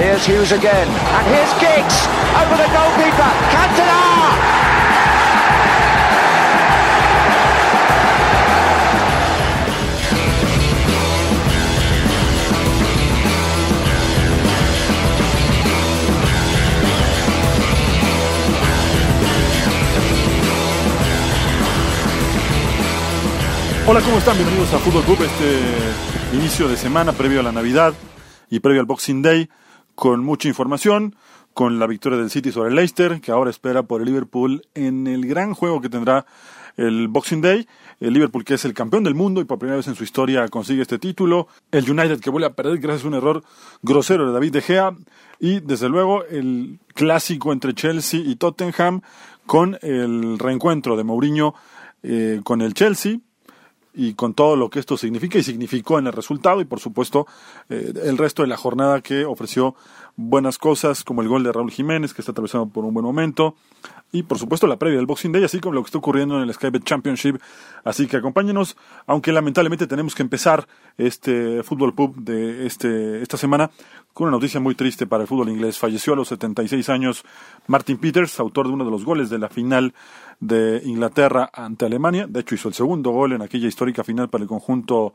Here's Hughes again. And here's Giggs. Over the goalkeeper. Cantona! Hola, ¿cómo están? Bienvenidos a Fútbol Club, este inicio de semana previo a la Navidad y previo al Boxing Day, con mucha información, con la victoria del City sobre el Leicester, que ahora espera por el Liverpool en el gran juego que tendrá el Boxing Day. El Liverpool, que es el campeón del mundo y por primera vez en su historia consigue este título. El United, que vuelve a perder gracias a un error grosero de David De Gea. Y desde luego el clásico entre Chelsea y Tottenham, con el reencuentro de Mourinho eh, con el Chelsea y con todo lo que esto significa y significó en el resultado y por supuesto eh, el resto de la jornada que ofreció buenas cosas como el gol de Raúl Jiménez que está atravesando por un buen momento y por supuesto la previa del Boxing Day así como lo que está ocurriendo en el Skybet Championship así que acompáñenos aunque lamentablemente tenemos que empezar este fútbol pub de este esta semana con una noticia muy triste para el fútbol inglés falleció a los 76 años Martin Peters autor de uno de los goles de la final de Inglaterra ante Alemania. De hecho, hizo el segundo gol en aquella histórica final para el conjunto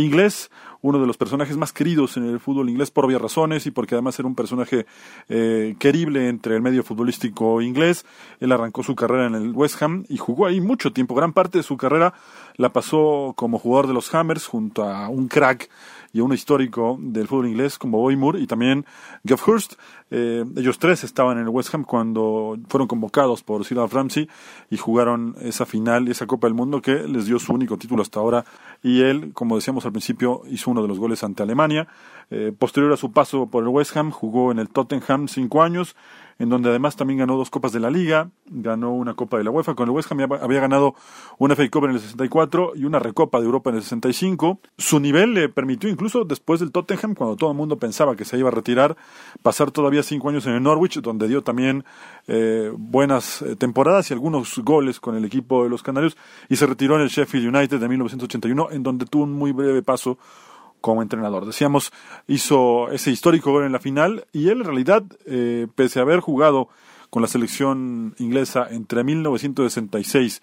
inglés, uno de los personajes más queridos en el fútbol inglés por obvias razones y porque además era un personaje eh, querible entre el medio futbolístico inglés. Él arrancó su carrera en el West Ham y jugó ahí mucho tiempo. Gran parte de su carrera la pasó como jugador de los Hammers junto a un crack y a un histórico del fútbol inglés como Boy Moore y también Geoff Hurst. Eh, ellos tres estaban en el West Ham cuando fueron convocados por Sir Alf Ramsey y jugaron esa final y esa Copa del Mundo que les dio su único título hasta ahora. Y él, como decíamos al principio, hizo uno de los goles ante Alemania. Eh, posterior a su paso por el West Ham, jugó en el Tottenham cinco años en donde además también ganó dos copas de la liga, ganó una copa de la UEFA, con el West Ham había ganado una FA Cup en el 64 y una recopa de Europa en el 65. Su nivel le permitió incluso después del Tottenham, cuando todo el mundo pensaba que se iba a retirar, pasar todavía cinco años en el Norwich, donde dio también eh, buenas eh, temporadas y algunos goles con el equipo de los Canarios, y se retiró en el Sheffield United de 1981, en donde tuvo un muy breve paso como entrenador. Decíamos, hizo ese histórico gol en la final y él en realidad, eh, pese a haber jugado con la selección inglesa entre 1966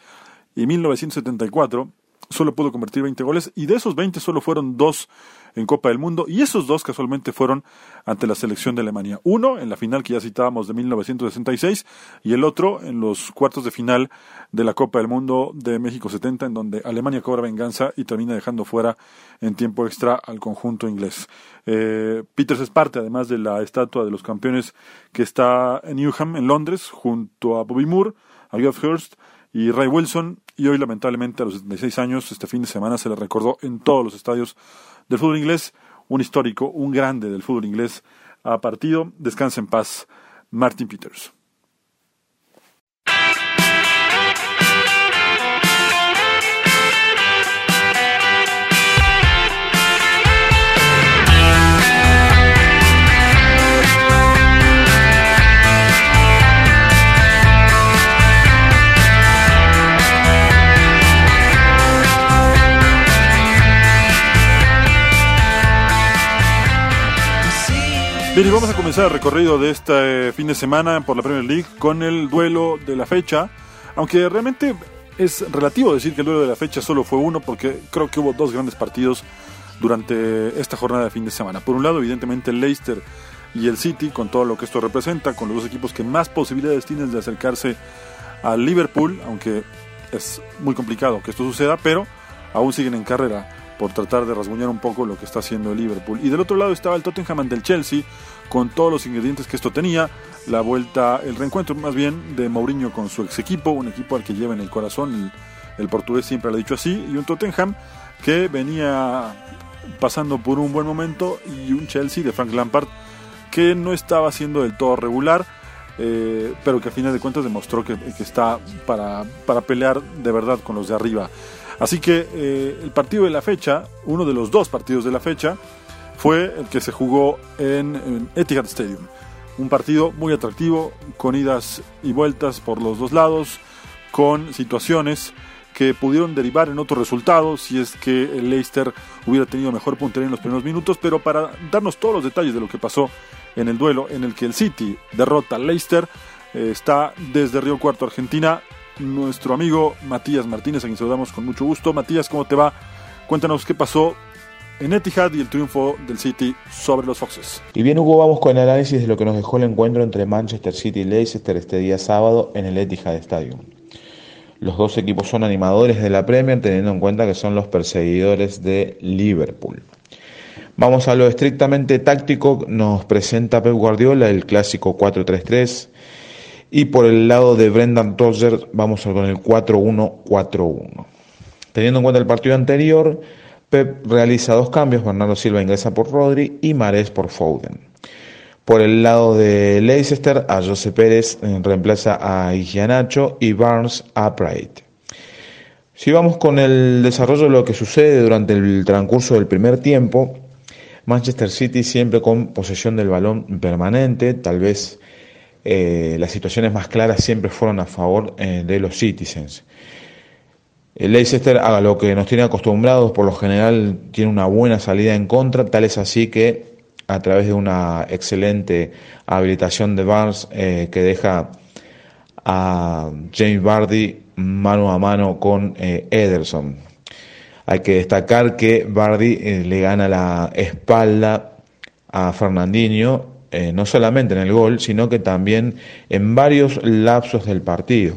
y 1974, solo pudo convertir 20 goles y de esos 20 solo fueron dos en Copa del Mundo y esos dos casualmente fueron ante la selección de Alemania. Uno en la final que ya citábamos de 1966 y el otro en los cuartos de final de la Copa del Mundo de México 70 en donde Alemania cobra venganza y termina dejando fuera en tiempo extra al conjunto inglés. Eh, Peters es parte además de la estatua de los campeones que está en Newham en Londres junto a Bobby Moore, a Geoff Hurst y Ray Wilson y hoy lamentablemente a los 76 años este fin de semana se le recordó en todos los estadios del fútbol inglés, un histórico, un grande del fútbol inglés ha partido. Descansa en paz, Martin Peters. Bien, y vamos a comenzar el recorrido de este fin de semana por la Premier League con el duelo de la fecha, aunque realmente es relativo decir que el duelo de la fecha solo fue uno, porque creo que hubo dos grandes partidos durante esta jornada de fin de semana. Por un lado, evidentemente, el Leicester y el City, con todo lo que esto representa, con los dos equipos que más posibilidades tienen de acercarse al Liverpool, aunque es muy complicado que esto suceda, pero aún siguen en carrera por tratar de rasguñar un poco lo que está haciendo el Liverpool. Y del otro lado estaba el Tottenham ante el Chelsea, con todos los ingredientes que esto tenía, la vuelta, el reencuentro más bien de Mourinho con su ex equipo, un equipo al que lleva en el corazón, el, portugués siempre lo ha dicho así, y un Tottenham que venía pasando por un buen momento y un Chelsea de Frank Lampard que no estaba siendo del todo regular, eh, pero que a final de cuentas demostró que, está para, para, pelear de verdad con los de arriba. Así que eh, el partido de la fecha, uno de los dos partidos de la fecha, fue el que se jugó en, en Etihad Stadium. Un partido muy atractivo, con idas y vueltas por los dos lados, con situaciones que pudieron derivar en otros resultados si es que el Leicester hubiera tenido mejor puntería en los primeros minutos, pero para darnos todos los detalles de lo que pasó en el duelo en el que el City derrota al Leicester, eh, está desde Río Cuarto, Argentina, nuestro amigo Matías Martínez, a quien saludamos con mucho gusto. Matías, ¿cómo te va? Cuéntanos qué pasó en Etihad y el triunfo del City sobre los Foxes. Y bien, Hugo, vamos con el análisis de lo que nos dejó el encuentro entre Manchester City y Leicester este día sábado en el Etihad Stadium. Los dos equipos son animadores de la Premier, teniendo en cuenta que son los perseguidores de Liverpool. Vamos a lo estrictamente táctico, nos presenta Pep Guardiola el clásico 4-3-3 y por el lado de Brendan Rodgers vamos con el 4-1-4-1. Teniendo en cuenta el partido anterior, Pep realiza dos cambios, Bernardo Silva ingresa por Rodri y Mares por Foden. Por el lado de Leicester, a José Pérez reemplaza a Igianacho y Barnes a Pride. Si vamos con el desarrollo de lo que sucede durante el transcurso del primer tiempo, Manchester City siempre con posesión del balón permanente, tal vez eh, las situaciones más claras siempre fueron a favor eh, de los Citizens. Leicester haga lo que nos tiene acostumbrados, por lo general tiene una buena salida en contra, tal es así que a través de una excelente habilitación de Barnes eh, que deja a James Bardi mano a mano con Ederson. Hay que destacar que Bardi le gana la espalda a Fernandinho, no solamente en el gol, sino que también en varios lapsos del partido.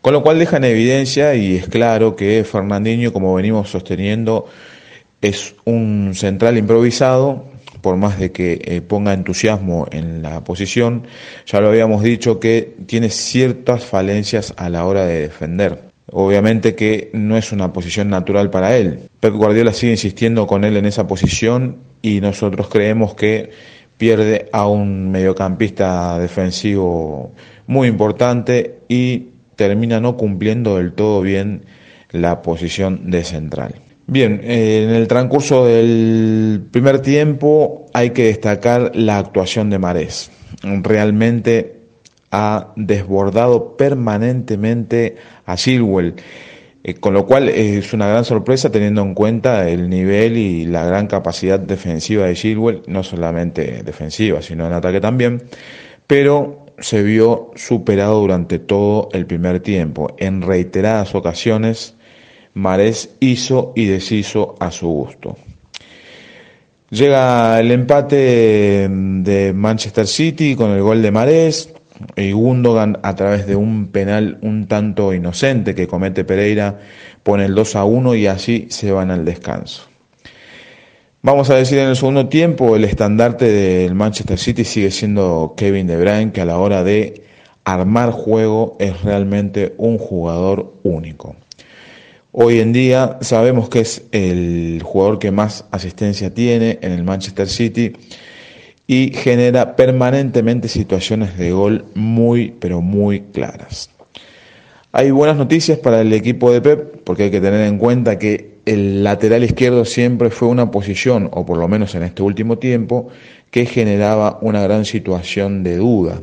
Con lo cual deja en evidencia y es claro que Fernandinho, como venimos sosteniendo, es un central improvisado, por más de que eh, ponga entusiasmo en la posición, ya lo habíamos dicho que tiene ciertas falencias a la hora de defender. Obviamente que no es una posición natural para él. Pep Guardiola sigue insistiendo con él en esa posición y nosotros creemos que pierde a un mediocampista defensivo muy importante y termina no cumpliendo del todo bien la posición de central. Bien, en el transcurso del primer tiempo hay que destacar la actuación de Marés. Realmente ha desbordado permanentemente a Silwell, eh, con lo cual es una gran sorpresa teniendo en cuenta el nivel y la gran capacidad defensiva de Silwell, no solamente defensiva, sino en ataque también, pero se vio superado durante todo el primer tiempo. En reiteradas ocasiones Marés hizo y deshizo a su gusto. Llega el empate de Manchester City con el gol de Marés y Gundogan a través de un penal un tanto inocente que comete Pereira pone el 2 a 1 y así se van al descanso. Vamos a decir en el segundo tiempo el estandarte del Manchester City sigue siendo Kevin De Bruyne que a la hora de armar juego es realmente un jugador único. Hoy en día sabemos que es el jugador que más asistencia tiene en el Manchester City y genera permanentemente situaciones de gol muy, pero muy claras. Hay buenas noticias para el equipo de Pep porque hay que tener en cuenta que el lateral izquierdo siempre fue una posición, o por lo menos en este último tiempo, que generaba una gran situación de duda.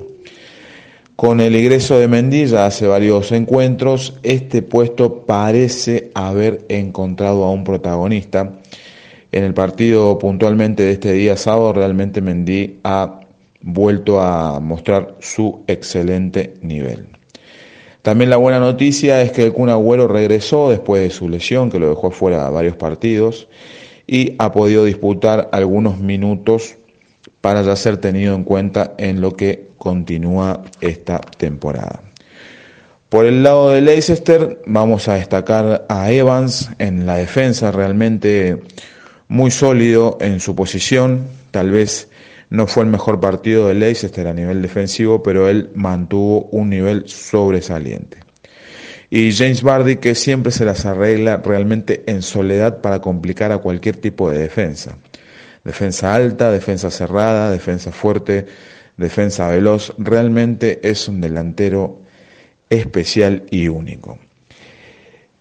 Con el ingreso de Mendilla hace varios encuentros, este puesto parece haber encontrado a un protagonista. En el partido puntualmente de este día sábado, realmente Mendy ha vuelto a mostrar su excelente nivel. También la buena noticia es que el Kun Agüero regresó después de su lesión, que lo dejó fuera varios partidos, y ha podido disputar algunos minutos para ya ser tenido en cuenta en lo que continúa esta temporada. Por el lado de Leicester vamos a destacar a Evans en la defensa, realmente muy sólido en su posición, tal vez no fue el mejor partido de Leicester a nivel defensivo, pero él mantuvo un nivel sobresaliente. y James Bardi que siempre se las arregla realmente en soledad para complicar a cualquier tipo de defensa. Defensa alta, defensa cerrada, defensa fuerte, defensa veloz, realmente es un delantero especial y único.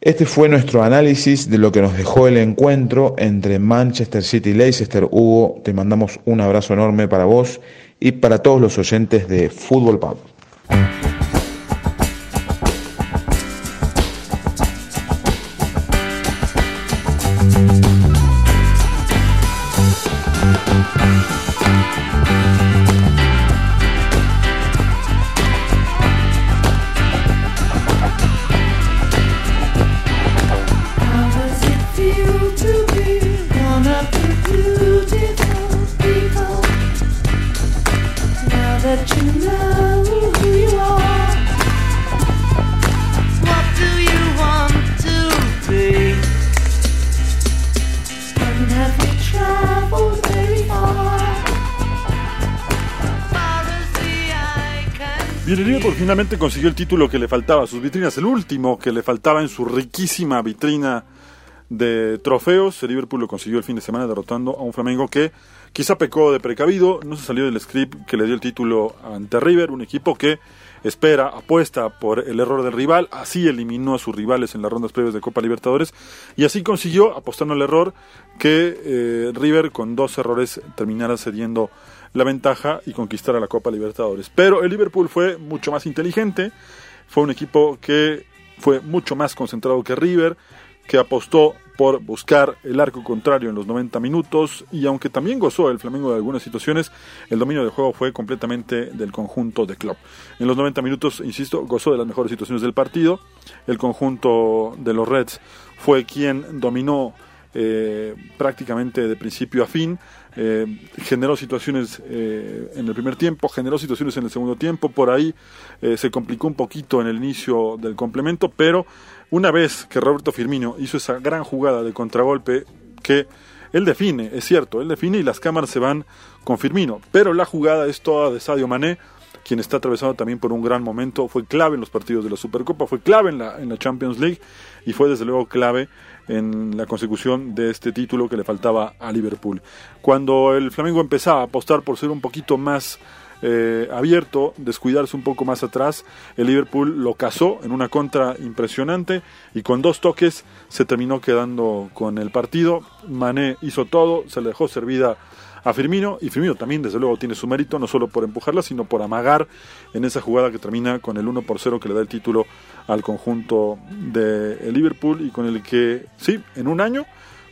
Este fue nuestro análisis de lo que nos dejó el encuentro entre Manchester City y Leicester. Hugo, te mandamos un abrazo enorme para vos y para todos los oyentes de Fútbol Pub. Finalmente consiguió el título que le faltaba a sus vitrinas, el último que le faltaba en su riquísima vitrina de trofeos. El Liverpool lo consiguió el fin de semana derrotando a un Flamengo que quizá pecó de precavido, no se salió del script que le dio el título ante River, un equipo que espera, apuesta por el error del rival, así eliminó a sus rivales en las rondas previas de Copa Libertadores y así consiguió, apostando al error, que eh, River con dos errores terminara cediendo la ventaja y conquistara la Copa Libertadores. Pero el Liverpool fue mucho más inteligente, fue un equipo que fue mucho más concentrado que River, que apostó por buscar el arco contrario en los 90 minutos y aunque también gozó el Flamengo de algunas situaciones, el dominio del juego fue completamente del conjunto de club. En los 90 minutos, insisto, gozó de las mejores situaciones del partido. El conjunto de los Reds fue quien dominó eh, prácticamente de principio a fin. Eh, generó situaciones eh, en el primer tiempo, generó situaciones en el segundo tiempo, por ahí se complicó un poquito en el inicio del complemento, pero una vez que Roberto Firmino hizo esa gran jugada de contragolpe que él define, es cierto, él define y las cámaras se van con Firmino, pero la jugada es toda de Sadio Mané, quien está atravesado también por un gran momento, fue clave en los partidos de la Supercopa, fue clave en la, en la Champions League y fue desde luego clave en la consecución de este título que le faltaba a Liverpool. Cuando el Flamengo empezaba a apostar por ser un poquito más eh, abierto, descuidarse un poco más atrás, el Liverpool lo cazó en una contra impresionante y con dos toques se terminó quedando con el partido. Mané hizo todo, se le dejó servida a Firmino y Firmino también desde luego tiene su mérito no solo por empujarla sino por amagar en esa jugada que termina con el 1 por 0 que le da el título al conjunto de Liverpool y con el que sí en un año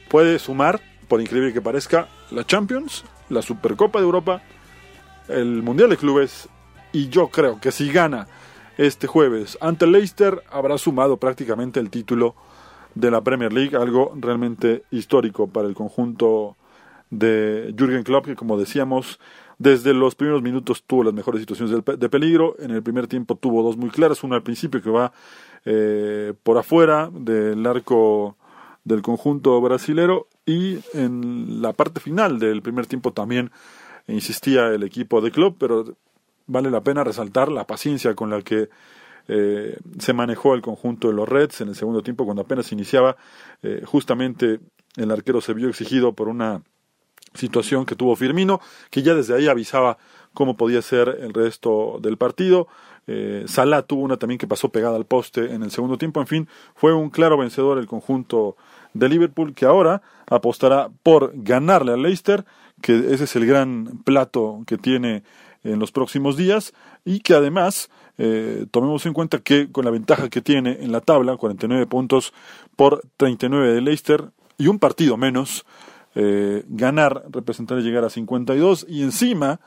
puede sumar por increíble que parezca la Champions la Supercopa de Europa el Mundial de Clubes y yo creo que si gana este jueves ante Leicester habrá sumado prácticamente el título de la Premier League algo realmente histórico para el conjunto de Jürgen Klopp, que como decíamos, desde los primeros minutos tuvo las mejores situaciones de, peligro. En el primer tiempo tuvo dos muy claras, una al principio que va eh, por afuera del arco del conjunto brasilero y en la parte final del primer tiempo también insistía el equipo de Klopp, pero vale la pena resaltar la paciencia con la que eh, se manejó el conjunto de los Reds en el segundo tiempo cuando apenas iniciaba. Eh, justamente el arquero se vio exigido por una situación que tuvo Firmino, que ya desde ahí avisaba cómo podía ser el resto del partido. Eh, Salah tuvo una también que pasó pegada al poste en el segundo tiempo. En fin, fue un claro vencedor el conjunto de Liverpool que ahora apostará por ganarle al Leicester, que ese es el gran plato que tiene en los próximos días y que además eh, tomemos en cuenta que con la ventaja que tiene en la tabla, 49 puntos por 39 de Leicester y un partido menos, eh, ganar representaría llegar a 52 y encima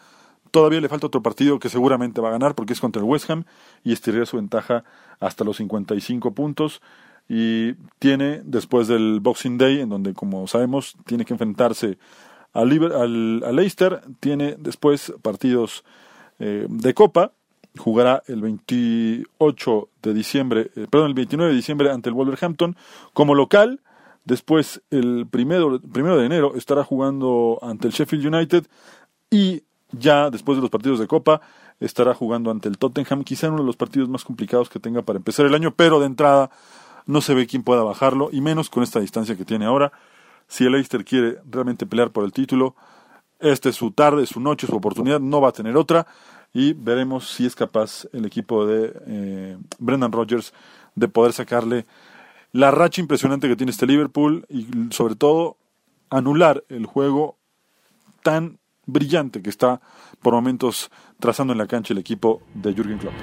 todavía le falta otro partido que seguramente va a ganar porque es contra el West Ham y estiraría su ventaja hasta los 55 puntos y tiene después del Boxing Day en donde como sabemos tiene que enfrentarse al, al, al Leicester tiene después partidos eh, de Copa jugará el 28 de diciembre eh, perdón el 29 de diciembre ante el Wolverhampton como local Después, el primero, primero de enero, estará jugando ante el Sheffield United y ya después de los partidos de Copa, estará jugando ante el Tottenham, quizá uno de los partidos más complicados que tenga para empezar el año, pero de entrada no se ve quién pueda bajarlo, y menos con esta distancia que tiene ahora. Si el Leicester quiere realmente pelear por el título, esta es su tarde, su noche, su oportunidad, no va a tener otra, y veremos si es capaz el equipo de eh, Brendan Rodgers de poder sacarle la racha impresionante que tiene este Liverpool y sobre todo anular el juego tan brillante que está por momentos trazando en la cancha el equipo de Jürgen Klopp.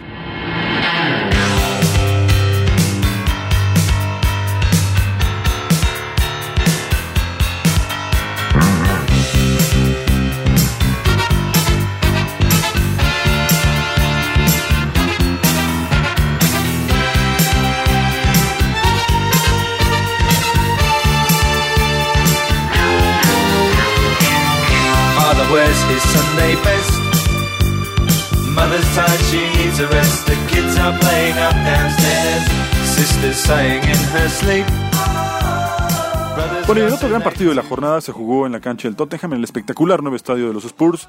Bueno, y el otro gran partido de la jornada se jugó en la cancha del Tottenham, en el espectacular nuevo estadio de los Spurs,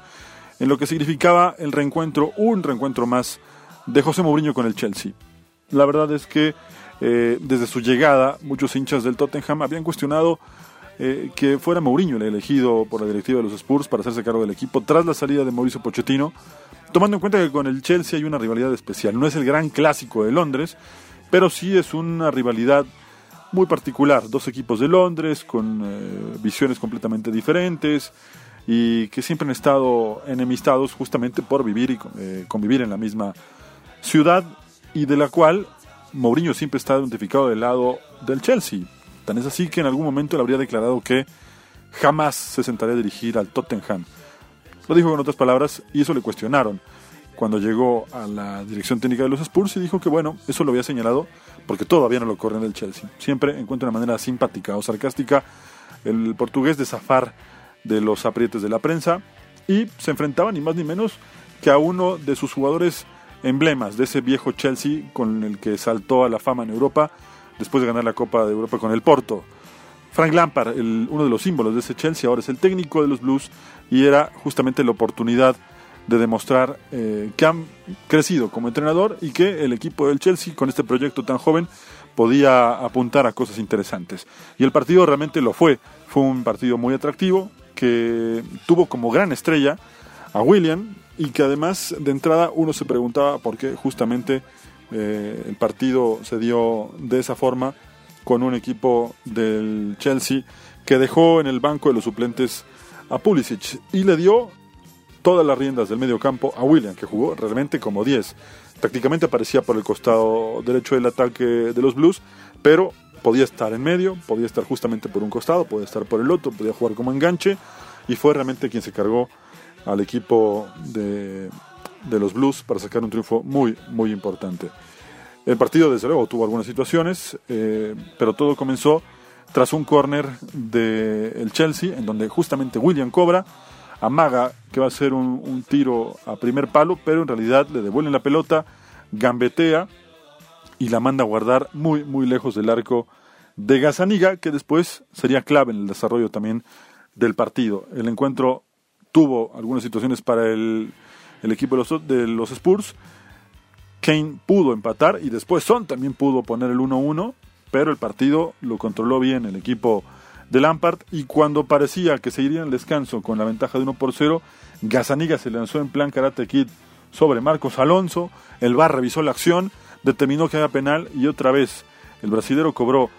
en lo que significaba el reencuentro, un reencuentro más de José Mourinho con el Chelsea. La verdad es que eh, desde su llegada, muchos hinchas del Tottenham habían cuestionado eh, que fuera Mourinho el elegido por la directiva de los Spurs para hacerse cargo del equipo tras la salida de Mauricio Pochettino, tomando en cuenta que con el Chelsea hay una rivalidad especial. No es el gran clásico de Londres, pero sí es una rivalidad muy particular. Dos equipos de Londres con eh, visiones completamente diferentes y que siempre han estado enemistados justamente por vivir y eh, convivir en la misma ciudad y de la cual Mourinho siempre está identificado del lado del Chelsea. Tan es así que en algún momento él habría declarado que jamás se sentaría a dirigir al Tottenham. Lo dijo con otras palabras y eso le cuestionaron cuando llegó a la dirección técnica de los Spurs y dijo que bueno, eso lo había señalado porque todavía no lo corren del Chelsea. Siempre encuentra una manera simpática o sarcástica el portugués de zafar de los aprietes de la prensa y se enfrentaba ni más ni menos que a uno de sus jugadores emblemas de ese viejo Chelsea con el que saltó a la fama en Europa después de ganar la Copa de Europa con el Porto. Frank Lampard, uno de los símbolos de ese Chelsea, ahora es el técnico de los Blues y era justamente la oportunidad de demostrar eh, que han crecido como entrenador y que el equipo del Chelsea con este proyecto tan joven podía apuntar a cosas interesantes. Y el partido realmente lo fue. Fue un partido muy atractivo que tuvo como gran estrella a William y que además de entrada uno se preguntaba por qué justamente eh, el partido se dio de esa forma con un equipo del Chelsea que dejó en el banco de los suplentes a Pulisic y le dio todas las riendas del medio campo a William, que jugó realmente como 10. Tácticamente aparecía por el costado derecho del ataque de los Blues, pero podía estar en medio, podía estar justamente por un costado, podía estar por el otro, podía jugar como enganche, y fue realmente quien se cargó al equipo de, de los Blues para sacar un triunfo muy, muy importante. El partido, desde luego, tuvo algunas situaciones, eh, pero todo comenzó tras un córner del Chelsea, en donde justamente William cobra, amaga que va a ser un, tiro a primer palo, pero en realidad le devuelven la pelota, gambetea y la manda a guardar muy, muy lejos del arco de Gazaniga, que después sería clave en el desarrollo también del partido. El encuentro tuvo algunas situaciones para el, el equipo de los, de los Spurs. Kane pudo empatar y después Son también pudo poner el 1-1, pero el partido lo controló bien el equipo de Lampard y cuando parecía que se iría al descanso con la ventaja de 1 por 0, Gazaniga se lanzó en plan Karate Kid sobre Marcos Alonso, el VAR revisó la acción, determinó que había penal y otra vez el brasilero cobró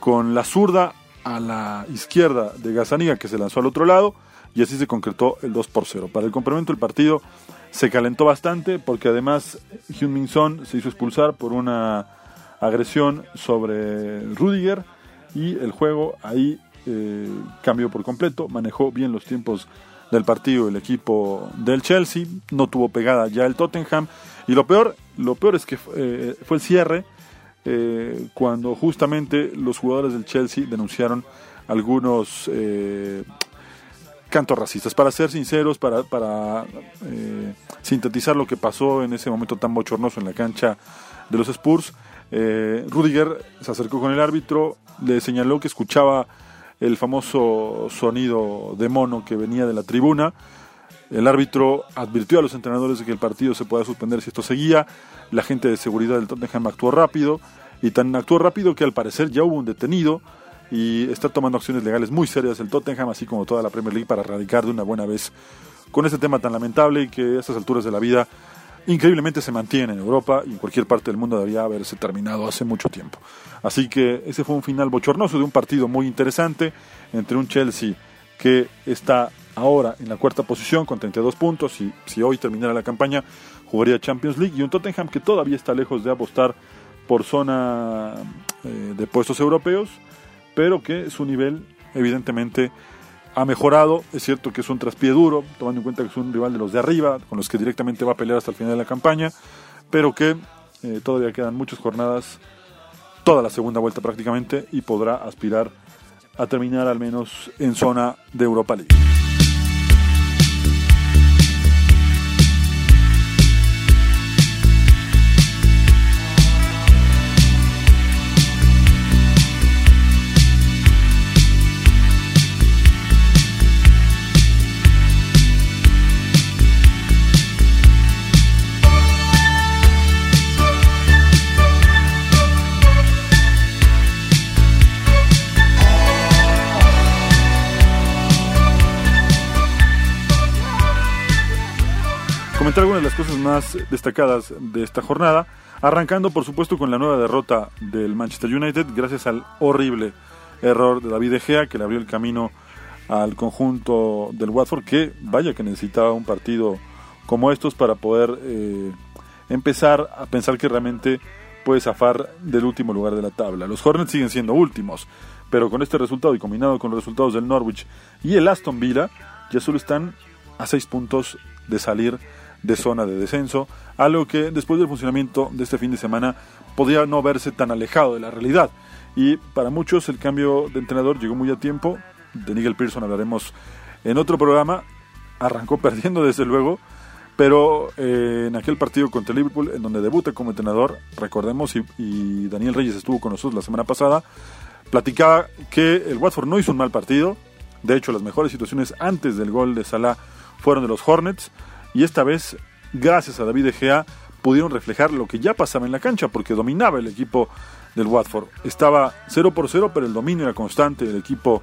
con la zurda a la izquierda de Gazaniga que se lanzó al otro lado y así se concretó el 2 por 0. Para el complemento el partido se calentó bastante porque además Son se hizo expulsar por una agresión sobre Rudiger y el juego ahí eh, cambió por completo, manejó bien los tiempos del partido el equipo del Chelsea, no tuvo pegada ya el Tottenham y lo peor, lo peor es que eh, fue el cierre eh, cuando justamente los jugadores del Chelsea denunciaron algunos eh, cantos racistas. Para ser sinceros, para, eh, sintetizar lo que pasó en ese momento tan bochornoso en la cancha de los Spurs, eh, Rudiger se acercó con el árbitro, le señaló que escuchaba el famoso sonido de mono que venía de la tribuna. El árbitro advirtió a los entrenadores de que el partido se pueda suspender si esto seguía. La gente de seguridad del Tottenham actuó rápido y tan actuó rápido que al parecer ya hubo un detenido y está tomando acciones legales muy serias el Tottenham, así como toda la Premier League, para erradicar de una buena vez con este tema tan lamentable y que a estas alturas de la vida increíblemente se mantiene en Europa y en cualquier parte del mundo debería haberse terminado hace mucho tiempo. Así que ese fue un final bochornoso de un partido muy interesante entre un Chelsea que está ahora en la cuarta posición con 32 puntos y si hoy terminara la campaña jugaría Champions League y un Tottenham que todavía está lejos de apostar por zona eh, de puestos europeos, pero que su nivel evidentemente ha mejorado. Es cierto que es un traspié duro, tomando en cuenta que es un rival de los de arriba, con los que directamente va a pelear hasta el final de la campaña, pero que eh, todavía quedan muchas jornadas, toda la segunda vuelta prácticamente, y podrá aspirar a terminar al menos en zona de Europa League. Comentar algunas de las cosas más destacadas de esta jornada, arrancando por supuesto con la nueva derrota del Manchester United gracias al horrible error de David De Gea que le abrió el camino al conjunto del Watford que vaya que necesitaba un partido como estos para poder eh, empezar a pensar que realmente puede zafar del último lugar de la tabla. Los Hornets siguen siendo últimos, pero con este resultado y combinado con los resultados del Norwich y el Aston Villa, ya solo están a seis puntos de salir de zona de descenso, algo que después del funcionamiento de este fin de semana podría no verse tan alejado de la realidad. Y para muchos el cambio de entrenador llegó muy a tiempo, de Nigel Pearson hablaremos en otro programa, arrancó perdiendo desde luego, pero eh, en aquel partido contra Liverpool, en donde debuta como entrenador, recordemos, y, y Daniel Reyes estuvo con nosotros la semana pasada, platicaba que el Watford no hizo un mal partido, de hecho las mejores situaciones antes del gol de Salah fueron de los Hornets, y esta vez, gracias a David De Gea, pudieron reflejar lo que ya pasaba en la cancha, porque dominaba el equipo del Watford. Estaba 0 por 0, pero el dominio era constante del equipo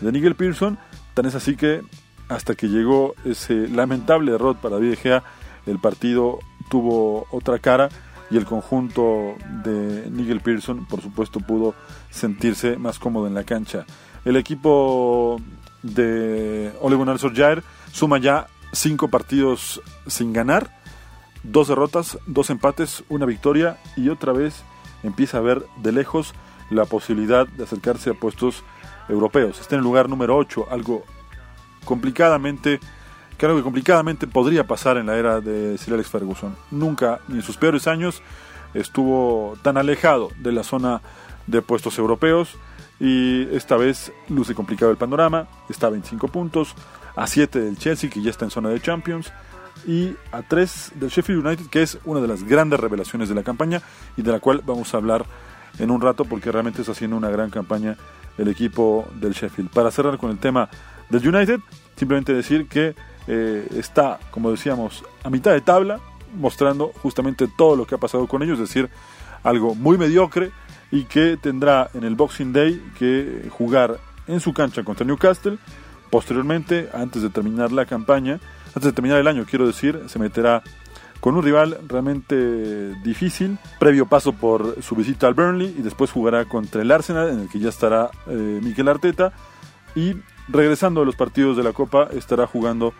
de Nigel Pearson. Tan es así que hasta que llegó ese lamentable error para David De Gea, el partido tuvo otra cara y el conjunto de Nigel Pearson, por supuesto, pudo sentirse más cómodo en la cancha. El equipo de Ole Gunnar Solskjaer suma ya cinco partidos sin ganar, dos derrotas, dos empates, una victoria y otra vez empieza a ver de lejos la posibilidad de acercarse a puestos europeos. Está en el lugar número 8, algo complicadamente, creo que complicadamente podría pasar en la era de Sir Alex Ferguson. Nunca, ni en sus peores años, estuvo tan alejado de la zona de puestos europeos y esta vez luce complicado el panorama, está a 25 puntos, a 7 del Chelsea, que ya está en zona de Champions, y a 3 del Sheffield United, que es una de las grandes revelaciones de la campaña y de la cual vamos a hablar en un rato porque realmente está haciendo una gran campaña el equipo del Sheffield. Para cerrar con el tema del United, simplemente decir que eh, está, como decíamos, a mitad de tabla, mostrando justamente todo lo que ha pasado con ellos, es decir, algo muy mediocre y que tendrá en el Boxing Day que jugar en su cancha contra Newcastle Posteriormente, antes de terminar la campaña, antes de terminar el año, quiero decir, se meterá con un rival realmente difícil, previo paso por su visita al Burnley y después jugará contra el Arsenal, en el que ya estará eh, Miquel Arteta, y regresando a los partidos de la Copa estará jugando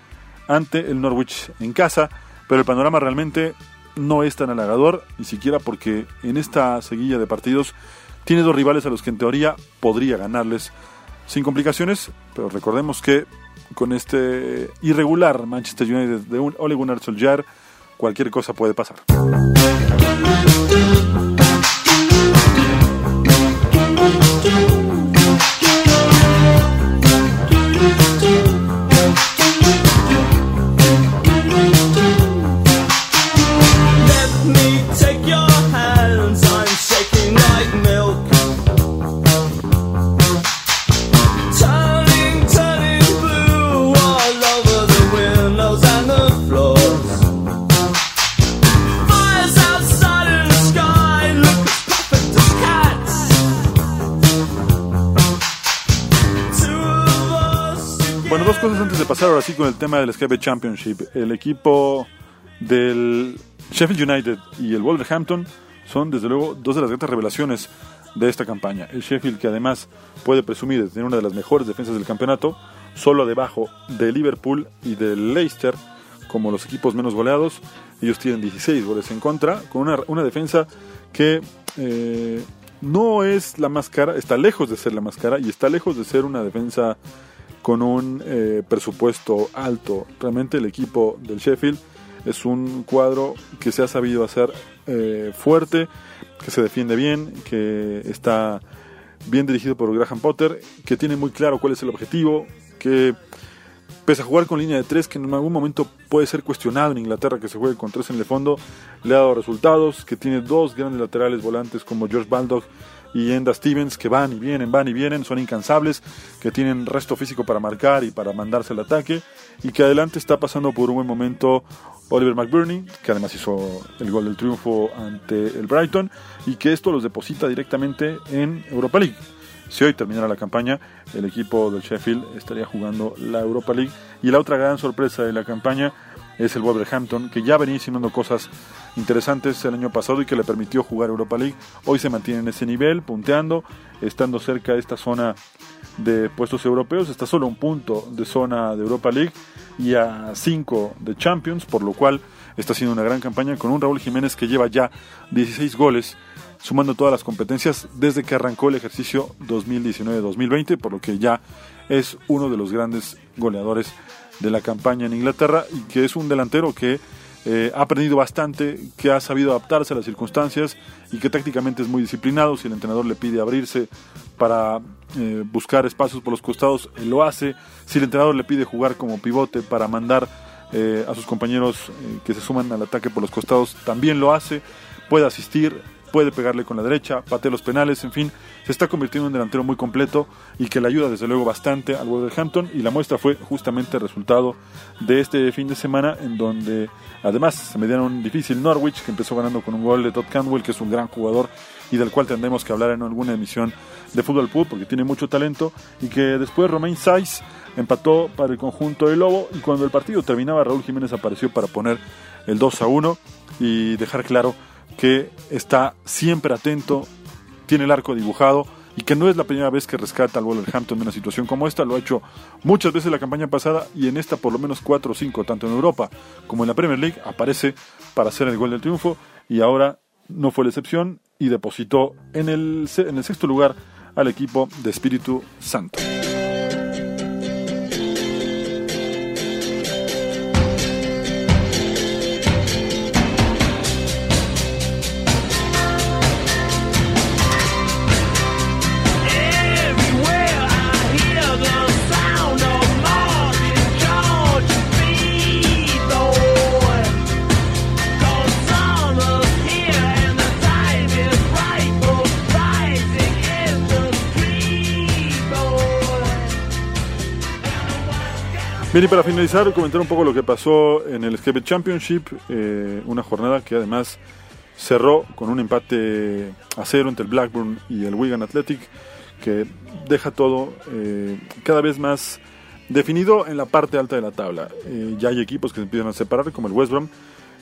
ante el Norwich en casa, pero el panorama realmente no es tan halagador, ni siquiera porque en esta seguilla de partidos tiene dos rivales a los que en teoría podría ganarles sin complicaciones, pero recordemos que con este irregular Manchester United de un Ole Gunnar Solskjaer, cualquier cosa puede pasar. Pasar ahora sí con el tema del Sky Championship. El equipo del Sheffield United y el Wolverhampton son desde luego dos de las grandes revelaciones de esta campaña. El Sheffield que además puede presumir de tener una de las mejores defensas del campeonato, solo debajo de Liverpool y del Leicester como los equipos menos goleados. Ellos tienen 16 goles en contra, con una, una defensa que eh, no es la más cara, está lejos de ser la más cara y está lejos de ser una defensa con un eh, presupuesto alto. Realmente el equipo del Sheffield es un cuadro que se ha sabido hacer eh, fuerte, que se defiende bien, que está bien dirigido por Graham Potter, que tiene muy claro cuál es el objetivo, que pese a jugar con línea de tres, que en algún momento puede ser cuestionado en Inglaterra que se juegue con tres en el fondo, le ha dado resultados, que tiene dos grandes laterales volantes como George Baldock y Enda Stevens, que van y vienen, van y vienen, son incansables, que tienen resto físico para marcar y para mandarse al ataque, y que adelante está pasando por un buen momento Oliver McBurney, que además hizo el gol del triunfo ante el Brighton, y que esto los deposita directamente en Europa League. Si hoy terminara la campaña, el equipo del Sheffield estaría jugando la Europa League. Y la otra gran sorpresa de la campaña es el Wolverhampton, que ya venía haciendo cosas interesantes el año pasado y que le permitió jugar Europa League. Hoy se mantiene en ese nivel, punteando, estando cerca de esta zona de puestos europeos. Está solo un punto de zona de Europa League y a cinco de Champions, por lo cual está haciendo una gran campaña con un Raúl Jiménez que lleva ya 16 goles sumando todas las competencias desde que arrancó el ejercicio 2019-2020, por lo que ya es uno de los grandes goleadores de la campaña en Inglaterra y que es un delantero que eh, ha aprendido bastante, que ha sabido adaptarse a las circunstancias y que tácticamente es muy disciplinado. Si el entrenador le pide abrirse para eh, buscar espacios por los costados, lo hace. Si el entrenador le pide jugar como pivote para mandar eh, a sus compañeros que se suman al ataque por los costados, también lo hace. Puede asistir, puede pegarle con la derecha, patea los penales, en fin, se está convirtiendo en un delantero muy completo y que le ayuda desde luego bastante al Wolverhampton y la muestra fue justamente el resultado de este fin de semana en donde además se medían un difícil Norwich que empezó ganando con un gol de Todd Cantwell que es un gran jugador y del cual tendremos que hablar en alguna emisión de Fútbol Pool porque tiene mucho talento y que después Romain Saiz empató para el conjunto de Lobo y cuando el partido terminaba Raúl Jiménez apareció para poner el 2 a 1 y dejar claro que está siempre atento, tiene el arco dibujado y que no es la primera vez que rescata al Wolverhampton de una situación como esta, lo ha hecho muchas veces la campaña pasada y en esta por lo menos 4 o 5, tanto en Europa como en la Premier League, aparece para hacer el gol del triunfo y ahora no fue la excepción y depositó en el, en el sexto lugar al equipo de Espíritu Santo. Bien, y para finalizar, comentar un poco lo que pasó en el Skate Championship, eh, una jornada que además cerró con un empate a cero entre el Blackburn y el Wigan Athletic, que deja todo eh, cada vez más definido en la parte alta de la tabla. Eh, ya hay equipos que se empiezan a separar, como el West Brom,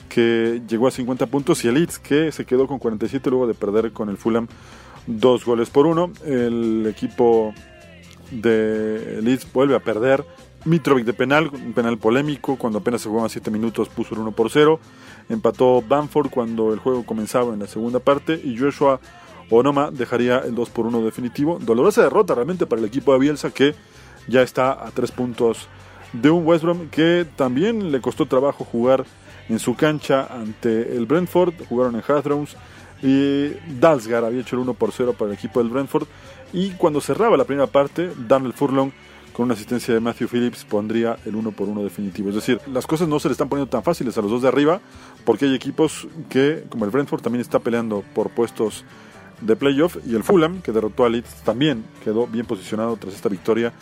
que llegó a 50 puntos, y el Leeds, que se quedó con 47 luego de perder con el Fulham dos goles por uno. El equipo de Leeds vuelve a perder. Mitrovic de penal, un penal polémico, cuando apenas se jugaban 7 minutos puso el 1 por 0. Empató Bamford cuando el juego comenzaba en la segunda parte y Joshua Onoma dejaría el 2 por 1 definitivo. Dolorosa derrota realmente para el equipo de Bielsa que ya está a 3 puntos de un West Brom que también le costó trabajo jugar en su cancha ante el Brentford. Jugaron en Hathrows y Dalsgaard había hecho el 1 por 0 para el equipo del Brentford. Y cuando cerraba la primera parte, Daniel Furlong con una asistencia de Matthew Phillips pondría el 1 por 1 definitivo. Es decir, las cosas no se le están poniendo tan fáciles a los dos de arriba, porque hay equipos que, como el Brentford, también está peleando por puestos de playoff, y el Fulham, que derrotó a Leeds, también quedó bien posicionado tras esta victoria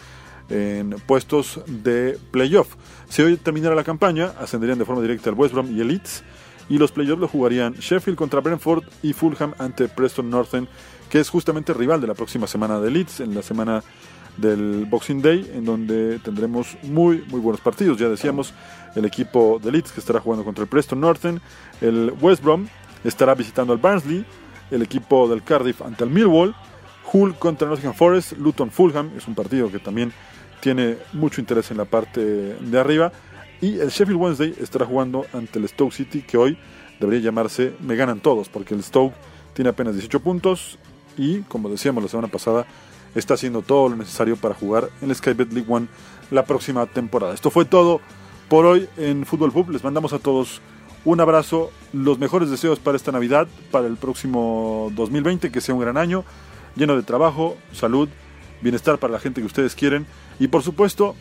en puestos de playoff. Si hoy terminara la campaña, ascenderían de forma directa al West Brom y el Leeds, y los playoffs lo jugarían Sheffield contra Brentford y Fulham ante Preston Northern, que es justamente rival de la próxima semana de Leeds, en la semana del Boxing Day, en donde tendremos muy, muy buenos partidos. Ya decíamos, el equipo de Leeds que estará jugando contra el Preston Northern, el West Brom estará visitando al Barnsley, el equipo del Cardiff ante el Millwall, Hull contra Nottingham Forest, Luton Fulham, es un partido que también tiene mucho interés en la parte de arriba, y el Sheffield Wednesday estará jugando ante el Stoke City, que hoy debería llamarse Me ganan todos, porque el Stoke tiene apenas 18 puntos y, como decíamos la semana pasada, está haciendo todo lo necesario para jugar en la Skybet League One la próxima temporada. Esto fue todo por hoy en Fútbol Pub. Les mandamos a todos un abrazo, los mejores deseos para esta Navidad, para el próximo 2020, que sea un gran año, lleno de trabajo, salud, bienestar para la gente que ustedes quieren y por supuesto,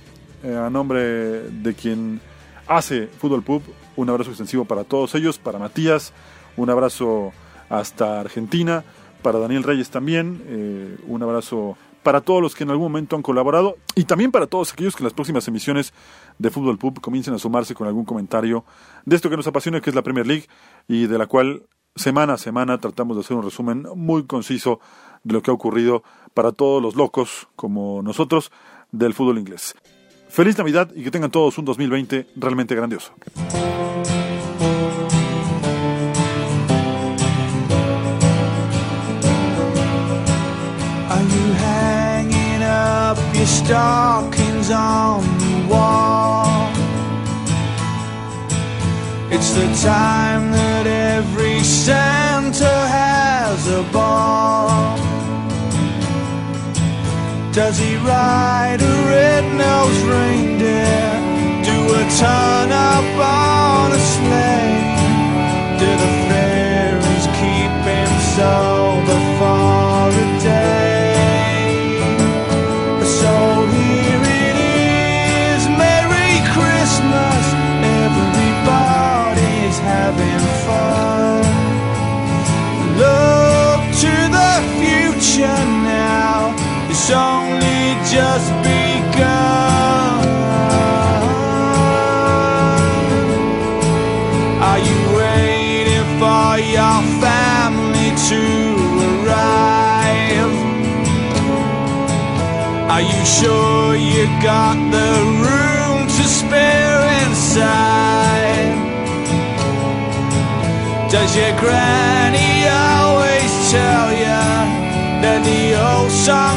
eh, a nombre de quien hace Fútbol Pub, un abrazo extensivo para todos ellos, para Matías, un abrazo hasta Argentina, para Daniel Reyes también, eh, un abrazo para todos los que en algún momento han colaborado y también para todos aquellos que en las próximas emisiones de Fútbol Pub comiencen a sumarse con algún comentario de esto que nos apasiona, que es la Premier League y de la cual semana a semana tratamos de hacer un resumen muy conciso de lo que ha ocurrido para todos los locos como nosotros del fútbol inglés. Feliz Navidad y que tengan todos un 2020 realmente grandioso. Stockings on the wall? It's the time that every Santa has a ball. Does he ride a red-nosed reindeer? Do a turn up on a sleigh? Do the fairies keep him sober your granny always tell you that the old songs are